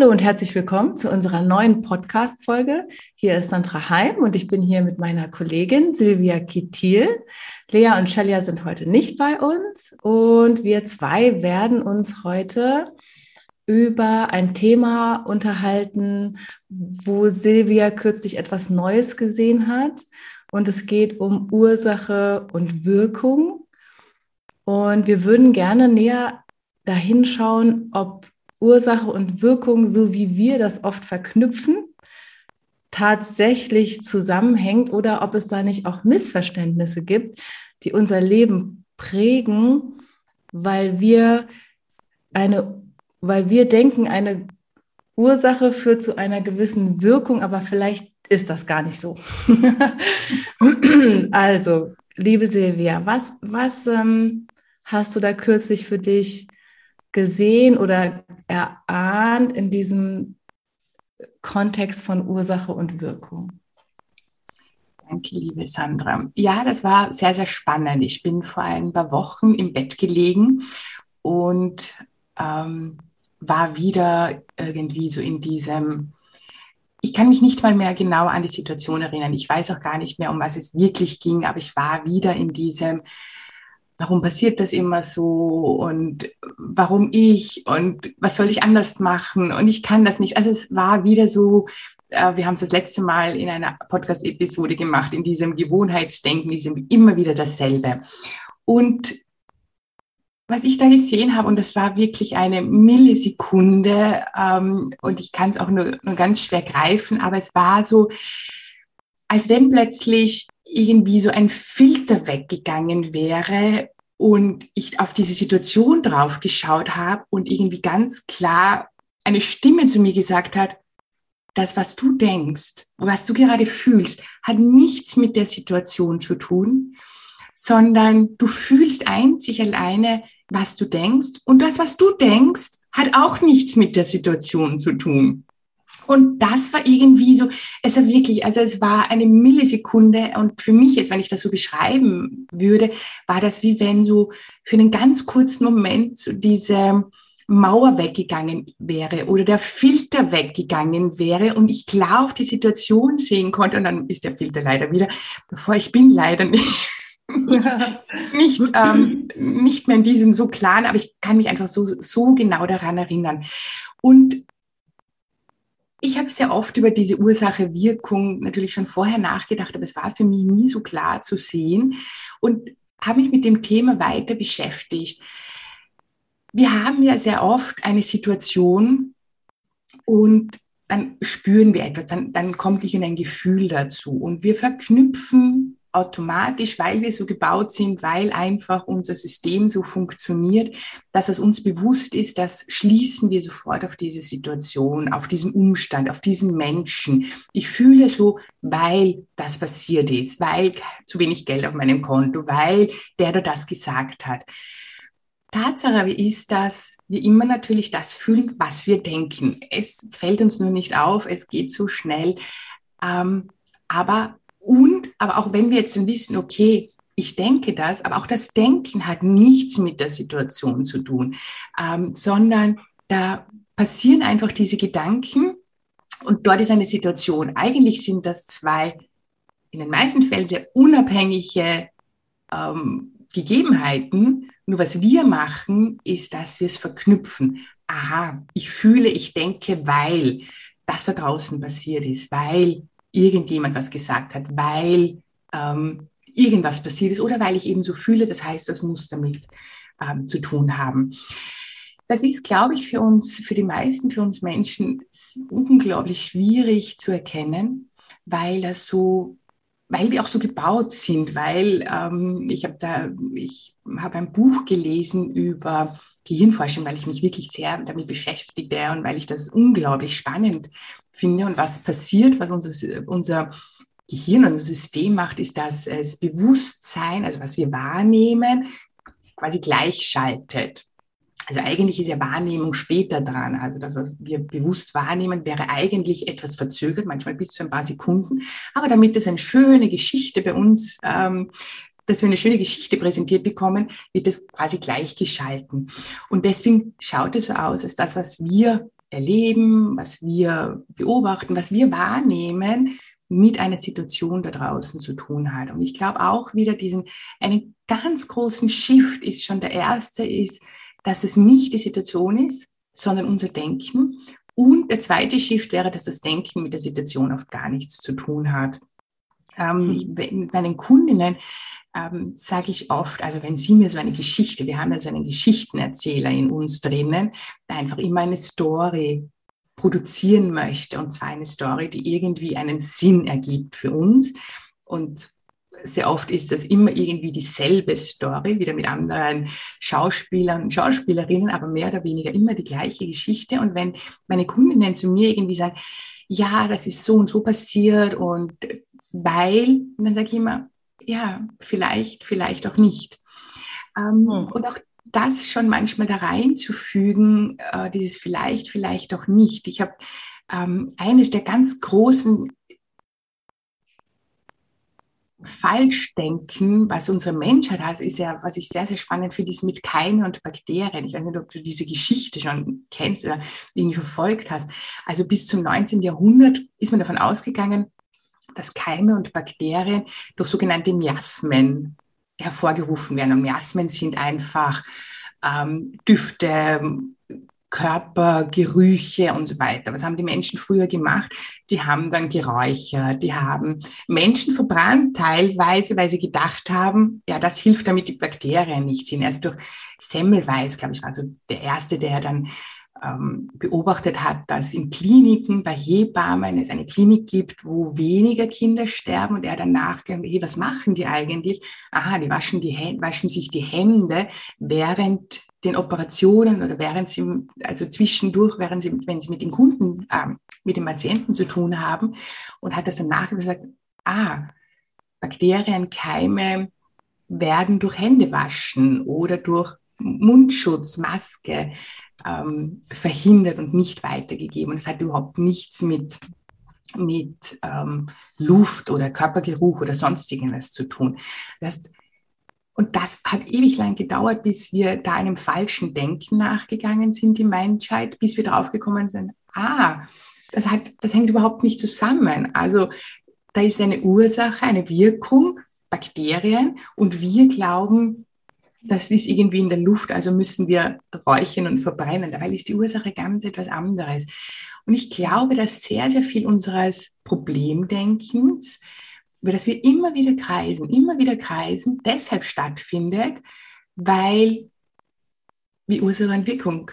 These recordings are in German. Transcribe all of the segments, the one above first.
Hallo und herzlich willkommen zu unserer neuen Podcast-Folge. Hier ist Sandra Heim und ich bin hier mit meiner Kollegin Silvia Kittil. Lea und Shelia sind heute nicht bei uns und wir zwei werden uns heute über ein Thema unterhalten, wo Silvia kürzlich etwas Neues gesehen hat. Und es geht um Ursache und Wirkung. Und wir würden gerne näher dahin schauen, ob Ursache und Wirkung, so wie wir das oft verknüpfen, tatsächlich zusammenhängt oder ob es da nicht auch Missverständnisse gibt, die unser Leben prägen, weil wir eine, weil wir denken, eine Ursache führt zu einer gewissen Wirkung, aber vielleicht ist das gar nicht so. also, liebe Silvia, was, was ähm, hast du da kürzlich für dich gesehen oder erahnt in diesem Kontext von Ursache und Wirkung? Danke, liebe Sandra. Ja, das war sehr, sehr spannend. Ich bin vor ein paar Wochen im Bett gelegen und ähm, war wieder irgendwie so in diesem, ich kann mich nicht mal mehr genau an die Situation erinnern. Ich weiß auch gar nicht mehr, um was es wirklich ging, aber ich war wieder in diesem, warum passiert das immer so und warum ich und was soll ich anders machen und ich kann das nicht. Also es war wieder so, äh, wir haben es das letzte Mal in einer Podcast-Episode gemacht, in diesem Gewohnheitsdenken, diesem immer wieder dasselbe. Und was ich da gesehen habe, und das war wirklich eine Millisekunde, ähm, und ich kann es auch nur, nur ganz schwer greifen, aber es war so, als wenn plötzlich irgendwie so ein Filter weggegangen wäre und ich auf diese Situation drauf geschaut habe und irgendwie ganz klar eine Stimme zu mir gesagt hat, das, was du denkst, was du gerade fühlst, hat nichts mit der Situation zu tun, sondern du fühlst einzig alleine, was du denkst. Und das, was du denkst, hat auch nichts mit der Situation zu tun. Und das war irgendwie so, es war wirklich, also es war eine Millisekunde und für mich jetzt, wenn ich das so beschreiben würde, war das wie wenn so für einen ganz kurzen Moment so diese Mauer weggegangen wäre oder der Filter weggegangen wäre und ich klar auf die Situation sehen konnte und dann ist der Filter leider wieder, bevor ich bin leider nicht. nicht, nicht, ähm, nicht mehr in diesem so klaren, aber ich kann mich einfach so, so genau daran erinnern. Und ich habe sehr oft über diese Ursache-Wirkung natürlich schon vorher nachgedacht, aber es war für mich nie so klar zu sehen und habe mich mit dem Thema weiter beschäftigt. Wir haben ja sehr oft eine Situation und dann spüren wir etwas, dann, dann kommt ein Gefühl dazu und wir verknüpfen automatisch, weil wir so gebaut sind, weil einfach unser System so funktioniert, dass was uns bewusst ist, das schließen wir sofort auf diese Situation, auf diesen Umstand, auf diesen Menschen. Ich fühle so, weil das passiert ist, weil zu wenig Geld auf meinem Konto, weil der da das gesagt hat. Tatsache ist, dass wir immer natürlich das fühlen, was wir denken. Es fällt uns nur nicht auf, es geht so schnell. Ähm, aber und, aber auch wenn wir jetzt wissen, okay, ich denke das, aber auch das Denken hat nichts mit der Situation zu tun, ähm, sondern da passieren einfach diese Gedanken und dort ist eine Situation. Eigentlich sind das zwei in den meisten Fällen sehr unabhängige ähm, Gegebenheiten. Nur was wir machen, ist, dass wir es verknüpfen. Aha, ich fühle, ich denke, weil das da draußen passiert ist, weil irgendjemand was gesagt hat, weil ähm, irgendwas passiert ist oder weil ich eben so fühle. Das heißt, das muss damit ähm, zu tun haben. Das ist, glaube ich, für uns, für die meisten, für uns Menschen unglaublich schwierig zu erkennen, weil das so weil wir auch so gebaut sind, weil ähm, ich habe da, ich habe ein Buch gelesen über Gehirnforschung, weil ich mich wirklich sehr damit beschäftige und weil ich das unglaublich spannend finde und was passiert, was unser, unser Gehirn, unser System macht, ist, dass es Bewusstsein, also was wir wahrnehmen, quasi gleichschaltet. Also eigentlich ist ja Wahrnehmung später dran. Also das, was wir bewusst wahrnehmen, wäre eigentlich etwas verzögert, manchmal bis zu ein paar Sekunden. Aber damit es eine schöne Geschichte bei uns, ähm, dass wir eine schöne Geschichte präsentiert bekommen, wird es quasi gleichgeschalten. Und deswegen schaut es so aus, als das, was wir erleben, was wir beobachten, was wir wahrnehmen, mit einer Situation da draußen zu tun hat. Und ich glaube auch wieder diesen, einen ganz großen Shift ist schon der erste ist, dass es nicht die Situation ist, sondern unser Denken. Und der zweite Shift wäre, dass das Denken mit der Situation oft gar nichts zu tun hat. Ähm, mhm. ich, mit meinen Kundinnen ähm, sage ich oft, also wenn sie mir so eine Geschichte, wir haben ja so einen Geschichtenerzähler in uns drinnen, der einfach immer eine Story produzieren möchte, und zwar eine Story, die irgendwie einen Sinn ergibt für uns. Und sehr oft ist das immer irgendwie dieselbe Story, wieder mit anderen Schauspielern und Schauspielerinnen, aber mehr oder weniger immer die gleiche Geschichte. Und wenn meine Kundinnen zu mir irgendwie sagen, ja, das ist so und so passiert und weil, dann sage ich immer, ja, vielleicht, vielleicht auch nicht. Ähm, hm. Und auch das schon manchmal da reinzufügen, äh, dieses vielleicht, vielleicht auch nicht. Ich habe ähm, eines der ganz großen Falschdenken, was unsere Menschheit hat, ist ja, was ich sehr, sehr spannend finde, ist mit Keime und Bakterien. Ich weiß nicht, ob du diese Geschichte schon kennst oder irgendwie verfolgt hast. Also bis zum 19. Jahrhundert ist man davon ausgegangen, dass Keime und Bakterien durch sogenannte Miasmen hervorgerufen werden. Und Miasmen sind einfach ähm, Düfte, Körpergerüche und so weiter. Was haben die Menschen früher gemacht? Die haben dann geräuchert, die haben Menschen verbrannt, teilweise, weil sie gedacht haben, ja, das hilft, damit die Bakterien nicht sind. Erst durch Semmelweis, glaube ich, war so der erste, der dann beobachtet hat, dass in Kliniken bei Hebammen es eine Klinik gibt, wo weniger Kinder sterben und er dann nachgegangen, hey, was machen die eigentlich? Aha, die waschen, die waschen sich die Hände während den Operationen oder während sie, also zwischendurch, während sie, wenn sie mit den Kunden, äh, mit den Patienten zu tun haben und hat das dann nachher gesagt, ah, Bakterien, Keime werden durch Händewaschen oder durch Mundschutz, Maske ähm, verhindert und nicht weitergegeben. Und es hat überhaupt nichts mit, mit ähm, Luft oder Körpergeruch oder sonst irgendwas zu tun. Das heißt, und das hat ewig lang gedauert, bis wir da einem falschen Denken nachgegangen sind, die Menschheit, bis wir draufgekommen sind, ah, das, hat, das hängt überhaupt nicht zusammen. Also da ist eine Ursache, eine Wirkung, Bakterien, und wir glauben, das ist irgendwie in der Luft, also müssen wir räuchern und verbrennen. Dabei ist die Ursache ganz etwas anderes. Und ich glaube, dass sehr, sehr viel unseres Problemdenkens, über das wir immer wieder kreisen, immer wieder kreisen, deshalb stattfindet, weil wir Ursache und Wirkung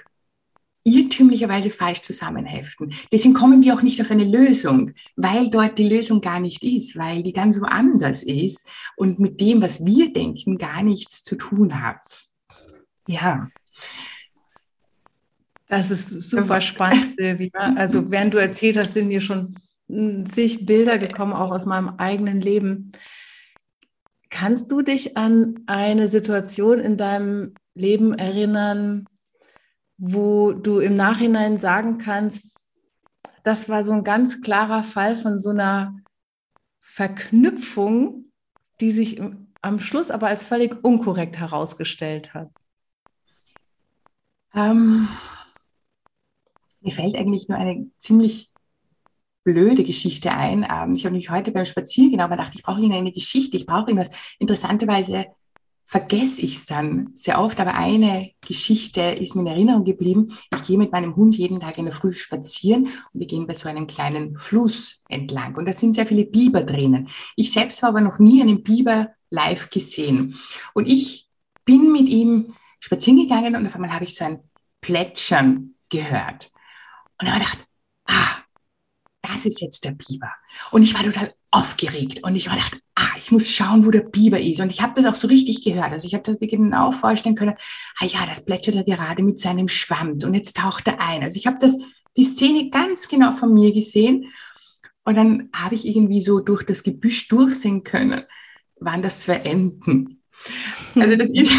irrtümlicherweise falsch zusammenheften. Deswegen kommen wir auch nicht auf eine Lösung, weil dort die Lösung gar nicht ist, weil die ganz woanders ist und mit dem, was wir denken, gar nichts zu tun hat. Ja. Das ist super spannend, Silvia. Also während du erzählt hast, sind mir schon zig Bilder gekommen, auch aus meinem eigenen Leben. Kannst du dich an eine Situation in deinem Leben erinnern, wo du im Nachhinein sagen kannst, das war so ein ganz klarer Fall von so einer Verknüpfung, die sich am Schluss aber als völlig unkorrekt herausgestellt hat? Ähm, mir fällt eigentlich nur eine ziemlich blöde Geschichte ein. Ähm, ich habe mich heute beim Spaziergehen aber gedacht, ich brauche eine Geschichte, ich brauche irgendwas. Interessanterweise vergesse ich es dann sehr oft, aber eine Geschichte ist mir in Erinnerung geblieben. Ich gehe mit meinem Hund jeden Tag in der Früh spazieren und wir gehen bei so einem kleinen Fluss entlang und da sind sehr viele Biber drinnen. Ich selbst habe aber noch nie einen Biber live gesehen und ich bin mit ihm spazieren gegangen und auf einmal habe ich so ein Plätschern gehört und habe gedacht, ah, das ist jetzt der Biber. Und ich war total aufgeregt und ich war gedacht, ah, ich muss schauen, wo der Biber ist. Und ich habe das auch so richtig gehört. Also ich habe das mir genau vorstellen können, ah ja, das plätschert er gerade mit seinem Schwanz und jetzt taucht er ein. Also ich habe das, die Szene ganz genau von mir gesehen. Und dann habe ich irgendwie so durch das Gebüsch durchsehen können, waren das zwei Enten. Also das ist,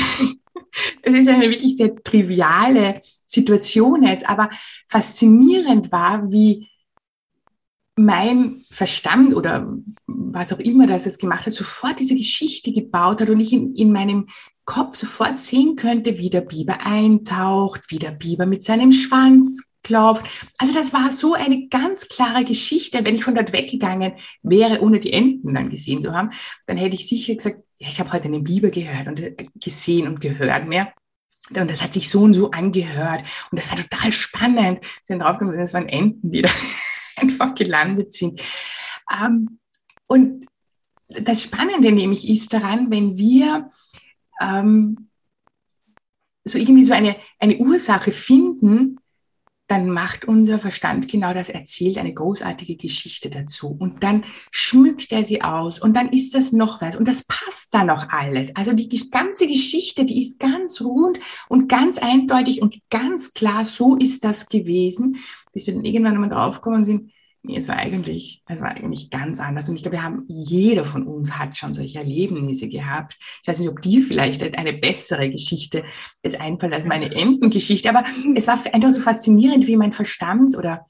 es ist eine wirklich sehr triviale Situation jetzt, aber faszinierend war, wie mein Verstand oder was auch immer das es gemacht hat, sofort diese Geschichte gebaut hat und ich in, in meinem Kopf sofort sehen könnte, wie der Biber eintaucht, wie der Biber mit seinem Schwanz klopft. Also das war so eine ganz klare Geschichte. Wenn ich von dort weggegangen wäre, ohne die Enten dann gesehen zu haben, dann hätte ich sicher gesagt, ja, ich habe heute einen Biber gehört und äh, gesehen und gehört mehr. Und das hat sich so und so angehört. Und das war total spannend. Sie sind draufgekommen, das waren Enten, die da einfach gelandet sind. Ähm, und das Spannende nämlich ist daran, wenn wir ähm, so irgendwie so eine, eine Ursache finden, dann macht unser Verstand genau das, erzählt eine großartige Geschichte dazu und dann schmückt er sie aus und dann ist das noch was und das passt dann noch alles. Also die ganze Geschichte, die ist ganz rund und ganz eindeutig und ganz klar, so ist das gewesen, bis wir dann irgendwann einmal draufgekommen sind, es war eigentlich, es war eigentlich ganz anders. Und ich glaube, wir haben, jeder von uns hat schon solche Erlebnisse gehabt. Ich weiß nicht, ob dir vielleicht eine bessere Geschichte es einfällt als meine Entengeschichte, aber es war einfach so faszinierend, wie mein Verstand oder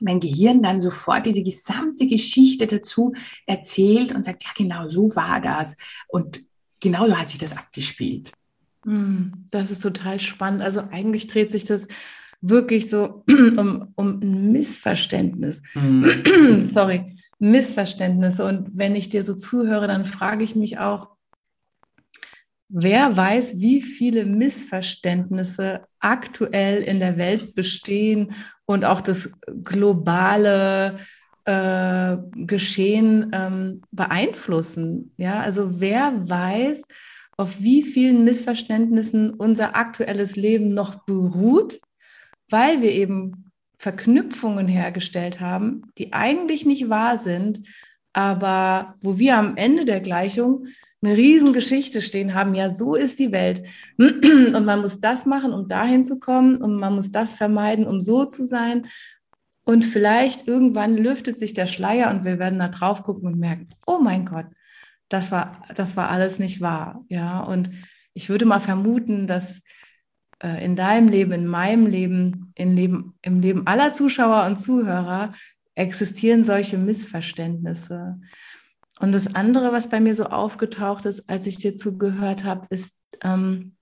mein Gehirn dann sofort diese gesamte Geschichte dazu erzählt und sagt, ja, genau so war das. Und genau so hat sich das abgespielt. Hm, das ist total spannend. Also eigentlich dreht sich das wirklich so um, um ein Missverständnis. Mhm. Sorry, Missverständnisse. Und wenn ich dir so zuhöre, dann frage ich mich auch, wer weiß, wie viele Missverständnisse aktuell in der Welt bestehen und auch das globale äh, Geschehen ähm, beeinflussen. Ja, also wer weiß, auf wie vielen Missverständnissen unser aktuelles Leben noch beruht weil wir eben Verknüpfungen hergestellt haben, die eigentlich nicht wahr sind, aber wo wir am Ende der Gleichung eine Riesengeschichte stehen haben, ja, so ist die Welt. Und man muss das machen, um dahin zu kommen, und man muss das vermeiden, um so zu sein. Und vielleicht irgendwann lüftet sich der Schleier und wir werden da drauf gucken und merken, oh mein Gott, das war, das war alles nicht wahr. Ja, und ich würde mal vermuten, dass äh, in deinem Leben, in meinem Leben, in Leben, im Leben aller Zuschauer und Zuhörer existieren solche Missverständnisse. Und das andere, was bei mir so aufgetaucht ist, als ich dir zugehört habe, ist ähm,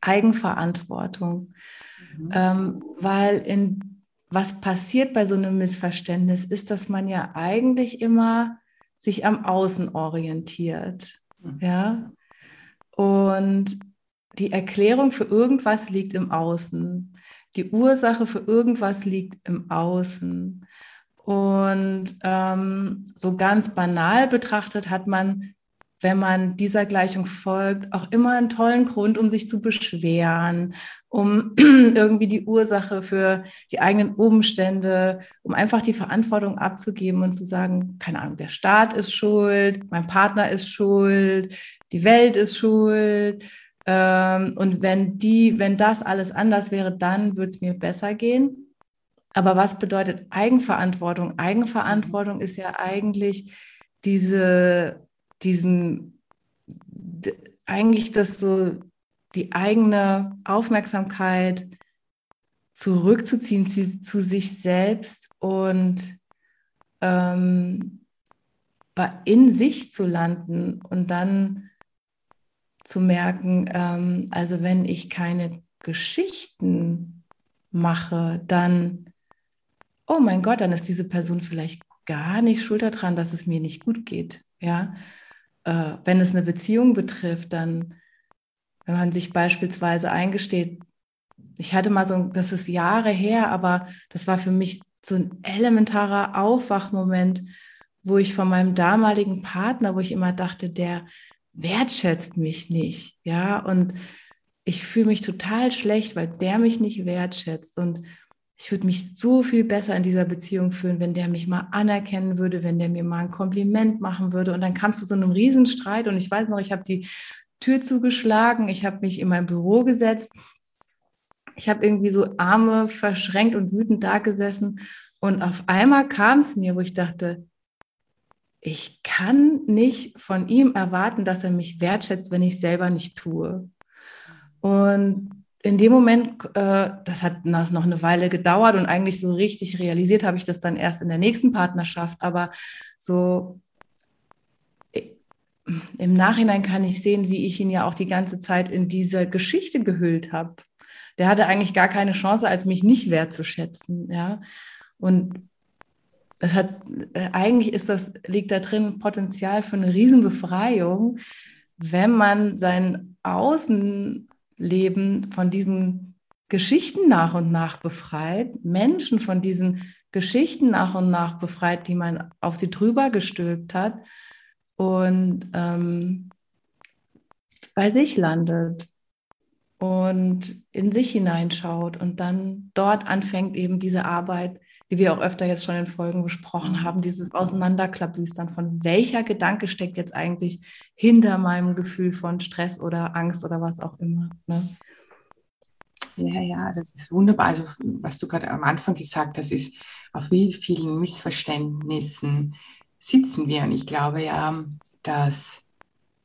Eigenverantwortung. Mhm. Ähm, weil in was passiert bei so einem Missverständnis, ist, dass man ja eigentlich immer sich am Außen orientiert. Mhm. Ja. Und die Erklärung für irgendwas liegt im Außen. Die Ursache für irgendwas liegt im Außen. Und ähm, so ganz banal betrachtet hat man, wenn man dieser Gleichung folgt, auch immer einen tollen Grund, um sich zu beschweren, um irgendwie die Ursache für die eigenen Umstände, um einfach die Verantwortung abzugeben und zu sagen, keine Ahnung, der Staat ist schuld, mein Partner ist schuld, die Welt ist schuld, ähm, und wenn die, wenn das alles anders wäre, dann würde es mir besser gehen. Aber was bedeutet Eigenverantwortung? Eigenverantwortung ist ja eigentlich diese, diesen, eigentlich das so, die eigene Aufmerksamkeit zurückzuziehen zu, zu sich selbst und ähm, in sich zu landen und dann zu merken, ähm, also wenn ich keine Geschichten mache, dann, oh mein Gott, dann ist diese Person vielleicht gar nicht schuld daran, dass es mir nicht gut geht. Ja, äh, wenn es eine Beziehung betrifft, dann, wenn man sich beispielsweise eingesteht, ich hatte mal so, das ist Jahre her, aber das war für mich so ein elementarer Aufwachmoment, wo ich von meinem damaligen Partner, wo ich immer dachte, der, wertschätzt mich nicht, ja, und ich fühle mich total schlecht, weil der mich nicht wertschätzt. Und ich würde mich so viel besser in dieser Beziehung fühlen, wenn der mich mal anerkennen würde, wenn der mir mal ein Kompliment machen würde. Und dann kam es zu so einem Riesenstreit und ich weiß noch, ich habe die Tür zugeschlagen, ich habe mich in mein Büro gesetzt, ich habe irgendwie so Arme verschränkt und wütend da gesessen. Und auf einmal kam es mir, wo ich dachte, ich kann nicht von ihm erwarten, dass er mich wertschätzt, wenn ich es selber nicht tue. Und in dem Moment, äh, das hat noch, eine Weile gedauert und eigentlich so richtig realisiert habe ich das dann erst in der nächsten Partnerschaft. Aber so im Nachhinein kann ich sehen, wie ich ihn ja auch die ganze Zeit in diese Geschichte gehüllt habe. Der hatte eigentlich gar keine Chance, als mich nicht wertzuschätzen. Ja? Und das hat, äh, eigentlich ist das, liegt da drin Potenzial für eine Riesenbefreiung, wenn man sein Außen Leben von diesen Geschichten nach und nach befreit, Menschen von diesen Geschichten nach und nach befreit, die man auf sie drüber gestülpt hat und ähm, bei sich landet und in sich hineinschaut und dann dort anfängt eben diese Arbeit die wir auch öfter jetzt schon in Folgen besprochen haben, dieses Auseinanderklabüstern von welcher Gedanke steckt jetzt eigentlich hinter meinem Gefühl von Stress oder Angst oder was auch immer. Ne? Ja, ja, das ist wunderbar. Also, was du gerade am Anfang gesagt hast, ist, auf wie vielen Missverständnissen sitzen wir. Und ich glaube ja, dass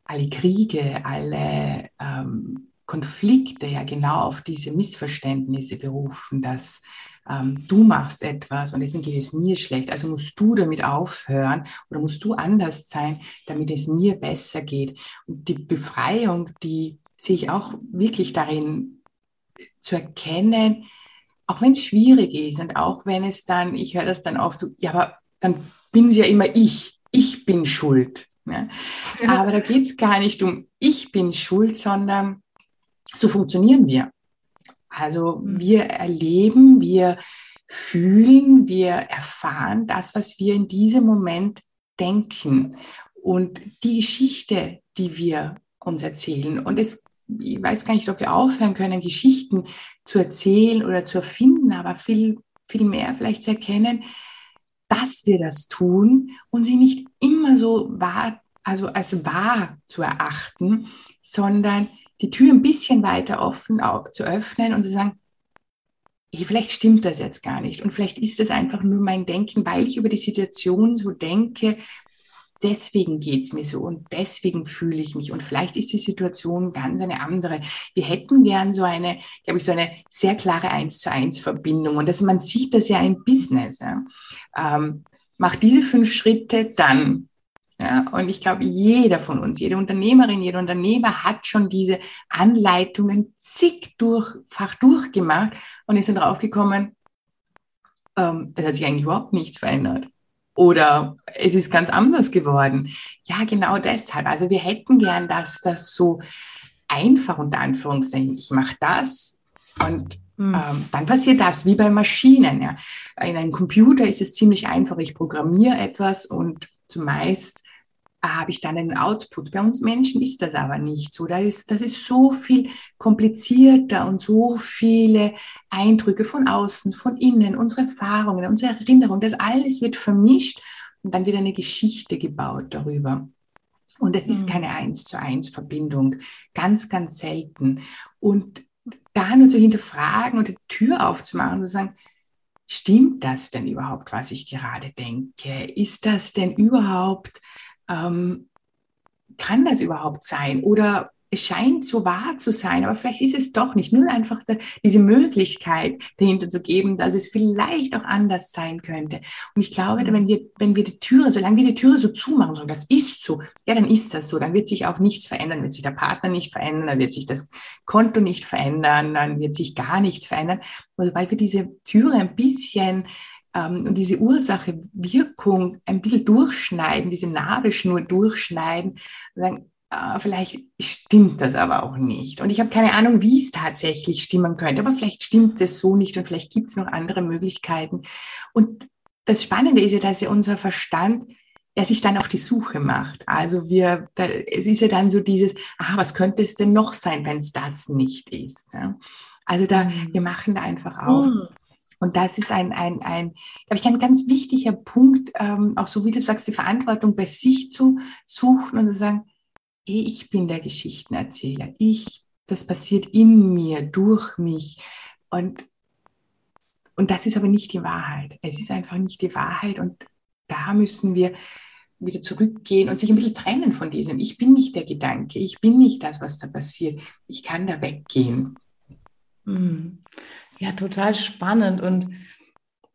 alle Kriege, alle ähm, Konflikte ja genau auf diese Missverständnisse berufen, dass ähm, du machst etwas und deswegen geht es mir schlecht. Also musst du damit aufhören oder musst du anders sein, damit es mir besser geht. Und die Befreiung, die sehe ich auch wirklich darin zu erkennen, auch wenn es schwierig ist und auch wenn es dann, ich höre das dann oft so, ja, aber dann bin es ja immer ich, ich bin schuld. Ne? Ja. Aber da geht es gar nicht um ich bin schuld, sondern so funktionieren wir. Also mhm. wir erleben, wir fühlen, wir erfahren das, was wir in diesem Moment denken und die Geschichte, die wir uns erzählen. Und es, ich weiß gar nicht, ob wir aufhören können, Geschichten zu erzählen oder zu erfinden, aber viel, viel mehr vielleicht zu erkennen, dass wir das tun und sie nicht immer so wahr, also als wahr zu erachten, sondern die Tür ein bisschen weiter offen zu öffnen und zu sagen, hey, vielleicht stimmt das jetzt gar nicht und vielleicht ist das einfach nur mein Denken, weil ich über die Situation so denke, deswegen geht es mir so und deswegen fühle ich mich und vielleicht ist die Situation ganz eine andere. Wir hätten gern so eine, glaube ich, so eine sehr klare Eins zu eins Verbindung und das, man sieht das ja im Business. Ja. Ähm, mach diese fünf Schritte, dann ja, und ich glaube, jeder von uns, jede Unternehmerin, jeder Unternehmer hat schon diese Anleitungen zigfach durchgemacht und ist dann draufgekommen, ähm, es hat sich eigentlich überhaupt nichts verändert. Oder es ist ganz anders geworden. Ja, genau deshalb. Also wir hätten gern, dass das so einfach unter Anführungszeichen, ich mache das und hm. ähm, dann passiert das, wie bei Maschinen. Ja. In einem Computer ist es ziemlich einfach. Ich programmiere etwas und zumeist habe ich dann einen Output. Bei uns Menschen ist das aber nicht so. Da ist, das ist so viel komplizierter und so viele Eindrücke von außen, von innen, unsere Erfahrungen, unsere Erinnerungen. Das alles wird vermischt und dann wird eine Geschichte gebaut darüber. Und es ist mhm. keine eins zu eins Verbindung, ganz, ganz selten. Und da nur zu hinterfragen und die Tür aufzumachen und zu sagen, stimmt das denn überhaupt, was ich gerade denke? Ist das denn überhaupt ähm, kann das überhaupt sein? Oder es scheint so wahr zu sein, aber vielleicht ist es doch nicht. Nur einfach da, diese Möglichkeit dahinter zu geben, dass es vielleicht auch anders sein könnte. Und ich glaube, mhm. wenn wir, wenn wir die Türe, solange wir die Türe so zumachen, so das ist so, ja, dann ist das so. Dann wird sich auch nichts verändern, wird sich der Partner nicht verändern, dann wird sich das Konto nicht verändern, dann wird sich gar nichts verändern. Aber sobald wir diese Türe ein bisschen und diese Ursache, Wirkung ein bisschen durchschneiden, diese Nabelschnur durchschneiden und sagen, äh, vielleicht stimmt das aber auch nicht. Und ich habe keine Ahnung, wie es tatsächlich stimmen könnte, aber vielleicht stimmt es so nicht und vielleicht gibt es noch andere Möglichkeiten. Und das Spannende ist ja, dass ja unser Verstand er sich dann auf die Suche macht. Also wir, da, es ist ja dann so dieses, ah, was könnte es denn noch sein, wenn es das nicht ist? Ja? Also da, mhm. wir machen da einfach auf. Mhm. Und das ist ein, ein, ein, glaube ich, ein ganz wichtiger Punkt, ähm, auch so wie du sagst, die Verantwortung bei sich zu suchen und zu sagen, hey, ich bin der Geschichtenerzähler. Ich, das passiert in mir, durch mich. Und, und das ist aber nicht die Wahrheit. Es ist einfach nicht die Wahrheit. Und da müssen wir wieder zurückgehen und sich ein bisschen trennen von diesem. Ich bin nicht der Gedanke, ich bin nicht das, was da passiert. Ich kann da weggehen. Hm. Ja, total spannend. Und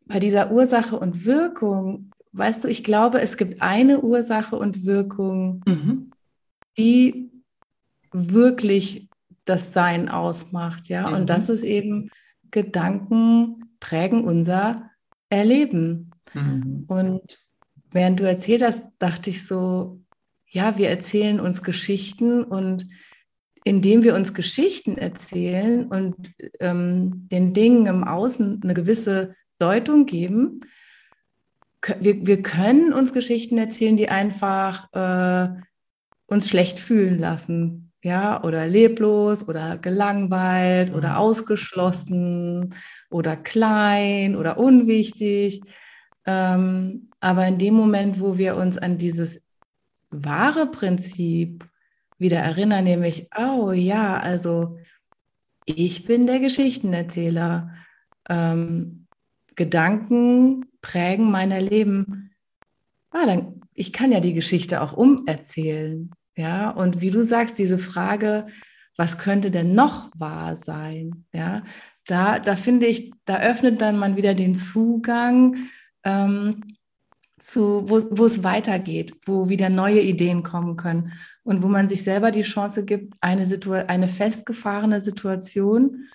bei dieser Ursache und Wirkung, weißt du, ich glaube, es gibt eine Ursache und Wirkung, mhm. die wirklich das Sein ausmacht, ja. Mhm. Und das ist eben Gedanken prägen unser Erleben. Mhm. Und während du erzählt hast, dachte ich so, ja, wir erzählen uns Geschichten und indem wir uns Geschichten erzählen und ähm, den Dingen im Außen eine gewisse Deutung geben, wir, wir können uns Geschichten erzählen, die einfach äh, uns schlecht fühlen lassen, ja, oder leblos oder gelangweilt mhm. oder ausgeschlossen oder klein oder unwichtig. Ähm, aber in dem Moment, wo wir uns an dieses wahre Prinzip wieder erinnern, nämlich, oh ja, also ich bin der Geschichtenerzähler. Ähm, Gedanken prägen mein Leben. Ah, dann, ich kann ja die Geschichte auch umerzählen. Ja, und wie du sagst, diese Frage, was könnte denn noch wahr sein? Ja, da, da finde ich, da öffnet dann man wieder den Zugang ähm, zu, wo, wo es weitergeht, wo wieder neue Ideen kommen können und wo man sich selber die Chance gibt, eine, Situ eine festgefahrene Situation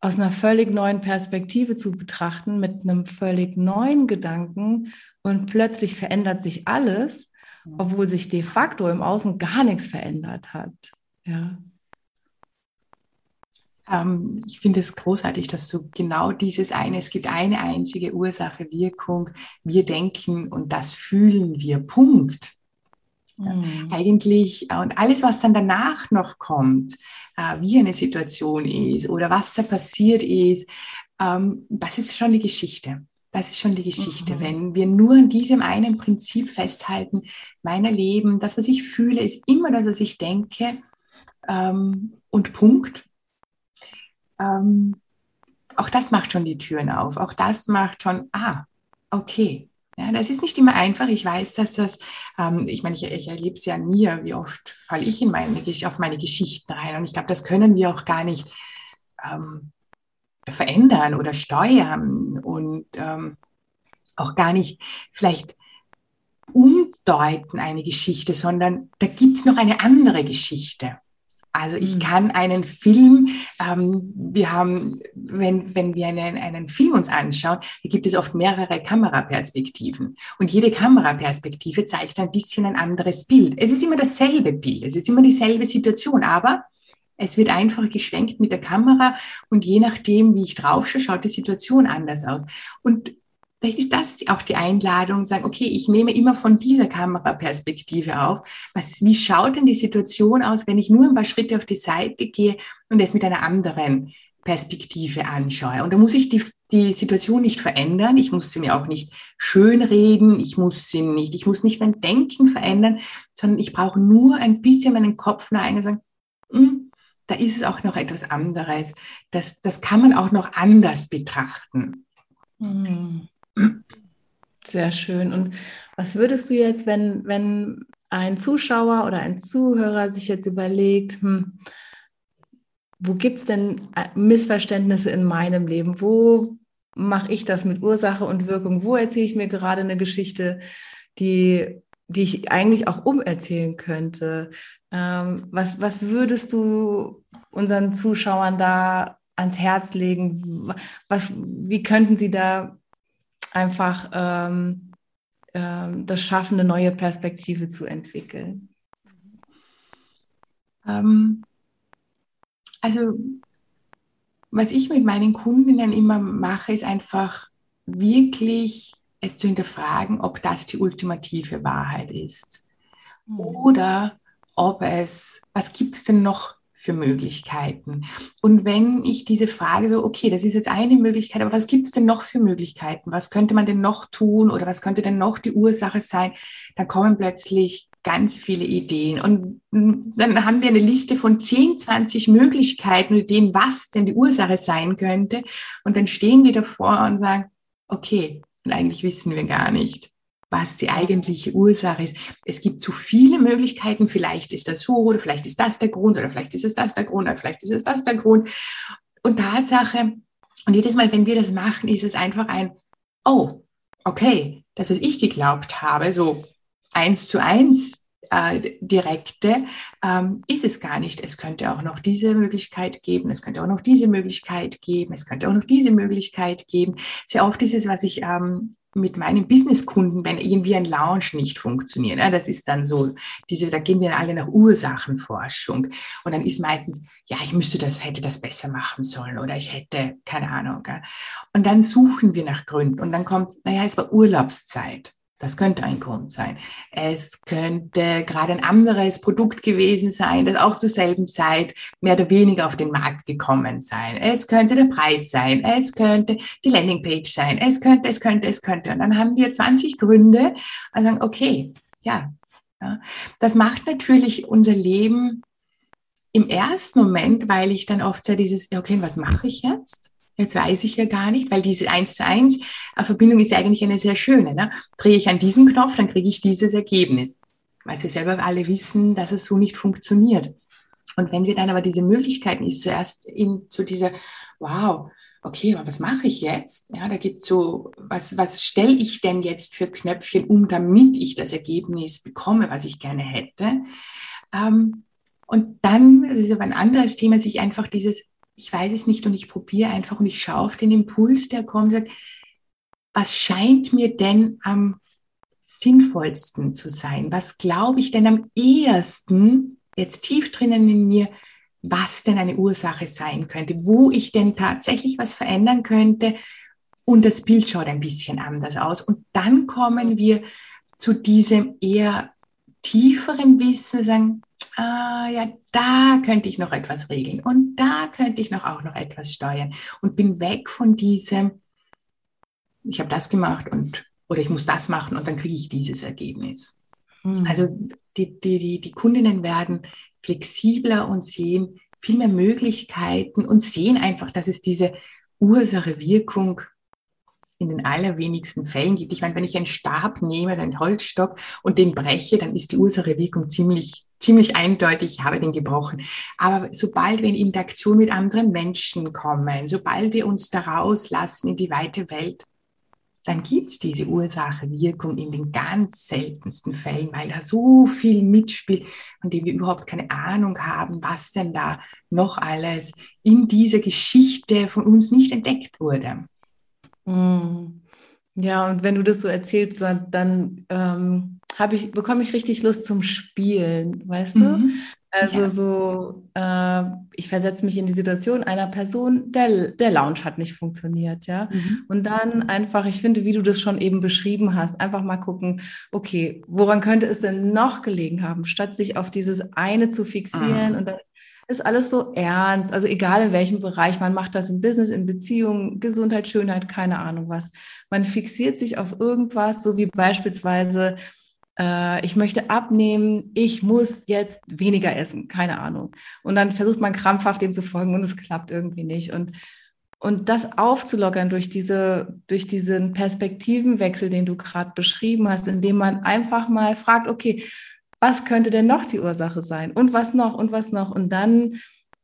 aus einer völlig neuen Perspektive zu betrachten, mit einem völlig neuen Gedanken und plötzlich verändert sich alles, obwohl sich de facto im Außen gar nichts verändert hat. Ja. Ähm, ich finde es großartig, dass du genau dieses eine, es gibt eine einzige Ursache, Wirkung, wir denken und das fühlen wir, Punkt. Mhm. Eigentlich, äh, und alles, was dann danach noch kommt, äh, wie eine Situation ist oder was da passiert ist, ähm, das ist schon die Geschichte. Das ist schon die Geschichte. Mhm. Wenn wir nur an diesem einen Prinzip festhalten, mein Leben, das, was ich fühle, ist immer das, was ich denke ähm, und Punkt ähm, auch das macht schon die Türen auf. Auch das macht schon, ah, okay. Ja, das ist nicht immer einfach. Ich weiß, dass das, ähm, ich meine, ich, ich erlebe es ja an mir, wie oft falle ich in meine, auf meine Geschichten rein. Und ich glaube, das können wir auch gar nicht ähm, verändern oder steuern und ähm, auch gar nicht vielleicht umdeuten eine Geschichte, sondern da gibt es noch eine andere Geschichte. Also ich mhm. kann einen Film, ähm, wir haben, wenn, wenn wir einen, einen Film uns anschauen, da gibt es oft mehrere Kameraperspektiven. Und jede Kameraperspektive zeigt ein bisschen ein anderes Bild. Es ist immer dasselbe Bild, es ist immer dieselbe Situation, aber es wird einfach geschwenkt mit der Kamera und je nachdem, wie ich draufschaue, schaut die Situation anders aus. Und Vielleicht ist das auch die Einladung, sagen, okay, ich nehme immer von dieser Kameraperspektive auf. Was, wie schaut denn die Situation aus, wenn ich nur ein paar Schritte auf die Seite gehe und es mit einer anderen Perspektive anschaue? Und da muss ich die, die Situation nicht verändern. Ich muss sie mir auch nicht schönreden. Ich muss sie nicht, ich muss nicht mein Denken verändern, sondern ich brauche nur ein bisschen meinen Kopf neigen und sagen, hm, da ist es auch noch etwas anderes. Das, das kann man auch noch anders betrachten. Mhm. Sehr schön. Und was würdest du jetzt, wenn, wenn ein Zuschauer oder ein Zuhörer sich jetzt überlegt, hm, wo gibt es denn äh, Missverständnisse in meinem Leben? Wo mache ich das mit Ursache und Wirkung? Wo erzähle ich mir gerade eine Geschichte, die, die ich eigentlich auch umerzählen könnte? Ähm, was, was würdest du unseren Zuschauern da ans Herz legen? Was, wie könnten sie da einfach ähm, ähm, das schaffen, eine neue Perspektive zu entwickeln? Ähm, also, was ich mit meinen Kundinnen immer mache, ist einfach wirklich es zu hinterfragen, ob das die ultimative Wahrheit ist. Mhm. Oder ob es, was gibt es denn noch für Möglichkeiten? Und wenn ich diese Frage so, okay, das ist jetzt eine Möglichkeit, aber was gibt es denn noch für Möglichkeiten? Was könnte man denn noch tun oder was könnte denn noch die Ursache sein? Dann kommen plötzlich ganz viele Ideen. Und dann haben wir eine Liste von 10, 20 Möglichkeiten, Ideen, was denn die Ursache sein könnte. Und dann stehen wir davor und sagen, okay, und eigentlich wissen wir gar nicht, was die eigentliche Ursache ist. Es gibt zu viele Möglichkeiten. Vielleicht ist das so oder vielleicht ist das der Grund oder vielleicht ist es das der Grund oder vielleicht ist es das der Grund. Und Tatsache, und jedes Mal, wenn wir das machen, ist es einfach ein, oh, okay, das, was ich geglaubt habe, so eins zu eins äh, direkte, ähm, ist es gar nicht. Es könnte auch noch diese Möglichkeit geben, es könnte auch noch diese Möglichkeit geben, es könnte auch noch diese Möglichkeit geben. Sehr oft ist es, was ich ähm, mit meinen Businesskunden, wenn irgendwie ein Lounge nicht funktioniert. Ja, das ist dann so, diese, da gehen wir alle nach Ursachenforschung. Und dann ist meistens, ja, ich müsste das, hätte das besser machen sollen oder ich hätte, keine Ahnung. Ja. Und dann suchen wir nach Gründen. Und dann kommt, naja, es war Urlaubszeit. Das könnte ein Grund sein. Es könnte gerade ein anderes Produkt gewesen sein, das auch zur selben Zeit mehr oder weniger auf den Markt gekommen sein. Es könnte der Preis sein. Es könnte die Landingpage sein. Es könnte, es könnte, es könnte. Und dann haben wir 20 Gründe und sagen, okay, ja, ja. Das macht natürlich unser Leben im ersten Moment, weil ich dann oft so dieses, ja, okay, was mache ich jetzt? Jetzt weiß ich ja gar nicht, weil diese 1 zu 1 Verbindung ist ja eigentlich eine sehr schöne. Ne? Drehe ich an diesen Knopf, dann kriege ich dieses Ergebnis. Weil wir selber alle wissen, dass es so nicht funktioniert. Und wenn wir dann aber diese Möglichkeiten ist, zuerst in zu dieser, wow, okay, aber was mache ich jetzt? Ja, da gibt so, was, was stelle ich denn jetzt für Knöpfchen um, damit ich das Ergebnis bekomme, was ich gerne hätte? Ähm, und dann, das ist aber ein anderes Thema, sich einfach dieses ich weiß es nicht und ich probiere einfach und ich schaue auf den Impuls, der kommt und sagt, was scheint mir denn am sinnvollsten zu sein? Was glaube ich denn am ehesten, jetzt tief drinnen in mir, was denn eine Ursache sein könnte, wo ich denn tatsächlich was verändern könnte und das Bild schaut ein bisschen anders aus. Und dann kommen wir zu diesem eher tieferen Wissen, sagen, ah, ja, da könnte ich noch etwas regeln und da könnte ich noch auch noch etwas steuern und bin weg von diesem, ich habe das gemacht und oder ich muss das machen und dann kriege ich dieses Ergebnis. Mhm. Also die, die, die, die Kundinnen werden flexibler und sehen viel mehr Möglichkeiten und sehen einfach, dass es diese Ursache-Wirkung in den allerwenigsten Fällen gibt. Ich meine, wenn ich einen Stab nehme, einen Holzstock und den breche, dann ist die Ursache-Wirkung ziemlich, ziemlich eindeutig, ich habe den gebrochen. Aber sobald wir in Interaktion mit anderen Menschen kommen, sobald wir uns da rauslassen in die weite Welt, dann gibt es diese Ursache-Wirkung in den ganz seltensten Fällen, weil da so viel mitspielt, von dem wir überhaupt keine Ahnung haben, was denn da noch alles in dieser Geschichte von uns nicht entdeckt wurde. Mm. Ja, und wenn du das so erzählst, dann ähm, ich, bekomme ich richtig Lust zum Spielen, weißt du? Mhm. Also ja. so, äh, ich versetze mich in die Situation einer Person, der, der Lounge hat nicht funktioniert, ja. Mhm. Und dann einfach, ich finde, wie du das schon eben beschrieben hast, einfach mal gucken, okay, woran könnte es denn noch gelegen haben, statt sich auf dieses eine zu fixieren mhm. und dann ist alles so ernst. Also egal in welchem Bereich, man macht das im Business, in Beziehungen, Gesundheit, Schönheit, keine Ahnung was. Man fixiert sich auf irgendwas, so wie beispielsweise, äh, ich möchte abnehmen, ich muss jetzt weniger essen, keine Ahnung. Und dann versucht man krampfhaft dem zu folgen und es klappt irgendwie nicht. Und und das aufzulockern durch, diese, durch diesen Perspektivenwechsel, den du gerade beschrieben hast, indem man einfach mal fragt, okay, was könnte denn noch die Ursache sein? Und was noch und was noch? Und dann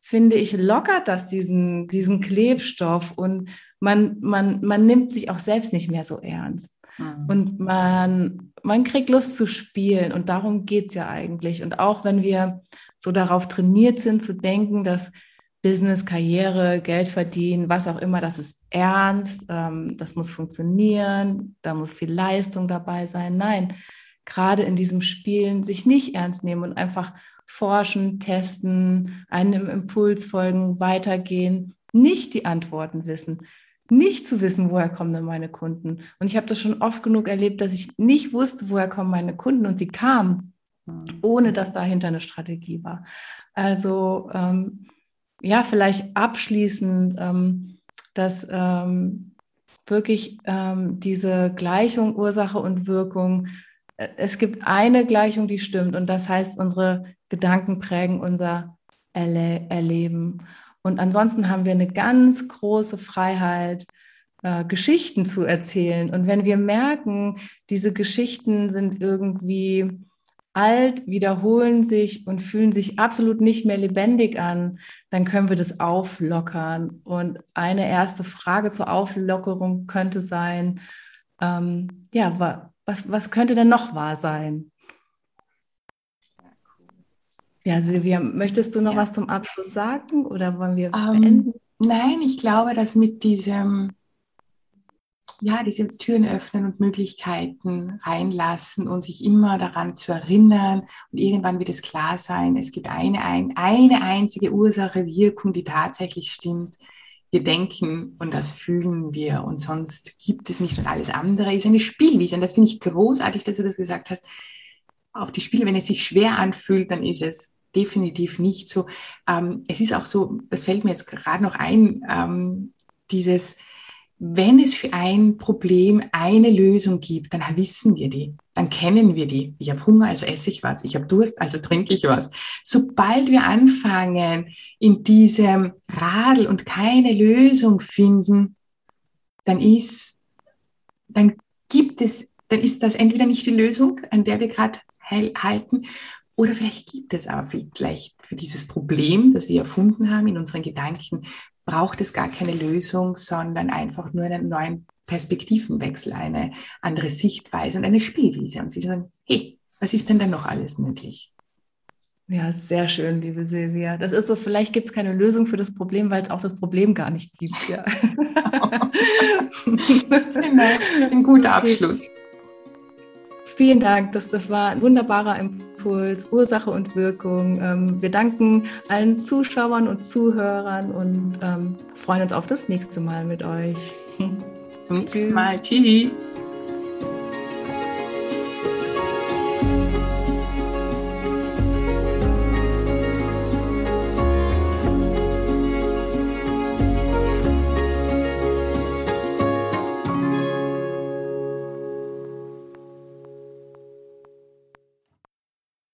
finde ich, lockert das diesen, diesen Klebstoff und man, man, man nimmt sich auch selbst nicht mehr so ernst. Mhm. Und man, man kriegt Lust zu spielen und darum geht es ja eigentlich. Und auch wenn wir so darauf trainiert sind zu denken, dass Business, Karriere, Geld verdienen, was auch immer, das ist ernst, ähm, das muss funktionieren, da muss viel Leistung dabei sein. Nein, gerade in diesem Spielen sich nicht ernst nehmen und einfach forschen, testen, einem Impuls folgen, weitergehen, nicht die Antworten wissen, nicht zu wissen, woher kommen denn meine Kunden. Und ich habe das schon oft genug erlebt, dass ich nicht wusste, woher kommen meine Kunden und sie kamen. ohne dass dahinter eine Strategie war. Also ähm, ja, vielleicht abschließend, ähm, dass ähm, wirklich ähm, diese Gleichung Ursache und Wirkung, es gibt eine Gleichung, die stimmt und das heißt, unsere Gedanken prägen unser Erle Erleben. Und ansonsten haben wir eine ganz große Freiheit, äh, Geschichten zu erzählen. Und wenn wir merken, diese Geschichten sind irgendwie alt, wiederholen sich und fühlen sich absolut nicht mehr lebendig an, dann können wir das auflockern. Und eine erste Frage zur Auflockerung könnte sein, ähm, ja, was, was könnte denn noch wahr sein? Ja, Silvia, möchtest du noch ja. was zum Abschluss sagen oder wollen wir um, ähm, beenden? Nein, ich glaube, dass mit diesem ja, diese Türen öffnen und Möglichkeiten reinlassen und sich immer daran zu erinnern. Und irgendwann wird es klar sein, es gibt eine, ein, eine einzige Ursache, Wirkung, die tatsächlich stimmt. Wir denken und das fühlen wir und sonst gibt es nicht und alles andere ist eine Spielwiese. Und das finde ich großartig, dass du das gesagt hast. Auf die Spiele, wenn es sich schwer anfühlt, dann ist es definitiv nicht so. Ähm, es ist auch so, das fällt mir jetzt gerade noch ein, ähm, dieses, wenn es für ein Problem eine Lösung gibt, dann wissen wir die, dann kennen wir die. Ich habe Hunger, also esse ich was. Ich habe Durst, also trinke ich was. Sobald wir anfangen, in diesem Radl und keine Lösung finden, dann ist, dann gibt es, dann ist das entweder nicht die Lösung, an der wir gerade halten, oder vielleicht gibt es aber vielleicht für dieses Problem, das wir erfunden haben in unseren Gedanken, braucht es gar keine Lösung, sondern einfach nur einen neuen Perspektivenwechsel, eine andere Sichtweise und eine Spielwiese. Und sie sagen, hey, was ist denn da noch alles möglich? Ja, sehr schön, liebe Silvia. Das ist so, vielleicht gibt es keine Lösung für das Problem, weil es auch das Problem gar nicht gibt. Ja. genau, ein guter Abschluss. Vielen Dank, das, das war ein wunderbarer Impuls, Ursache und Wirkung. Ähm, wir danken allen Zuschauern und Zuhörern und ähm, freuen uns auf das nächste Mal mit euch. Bis zum nächsten Mal. Tschüss.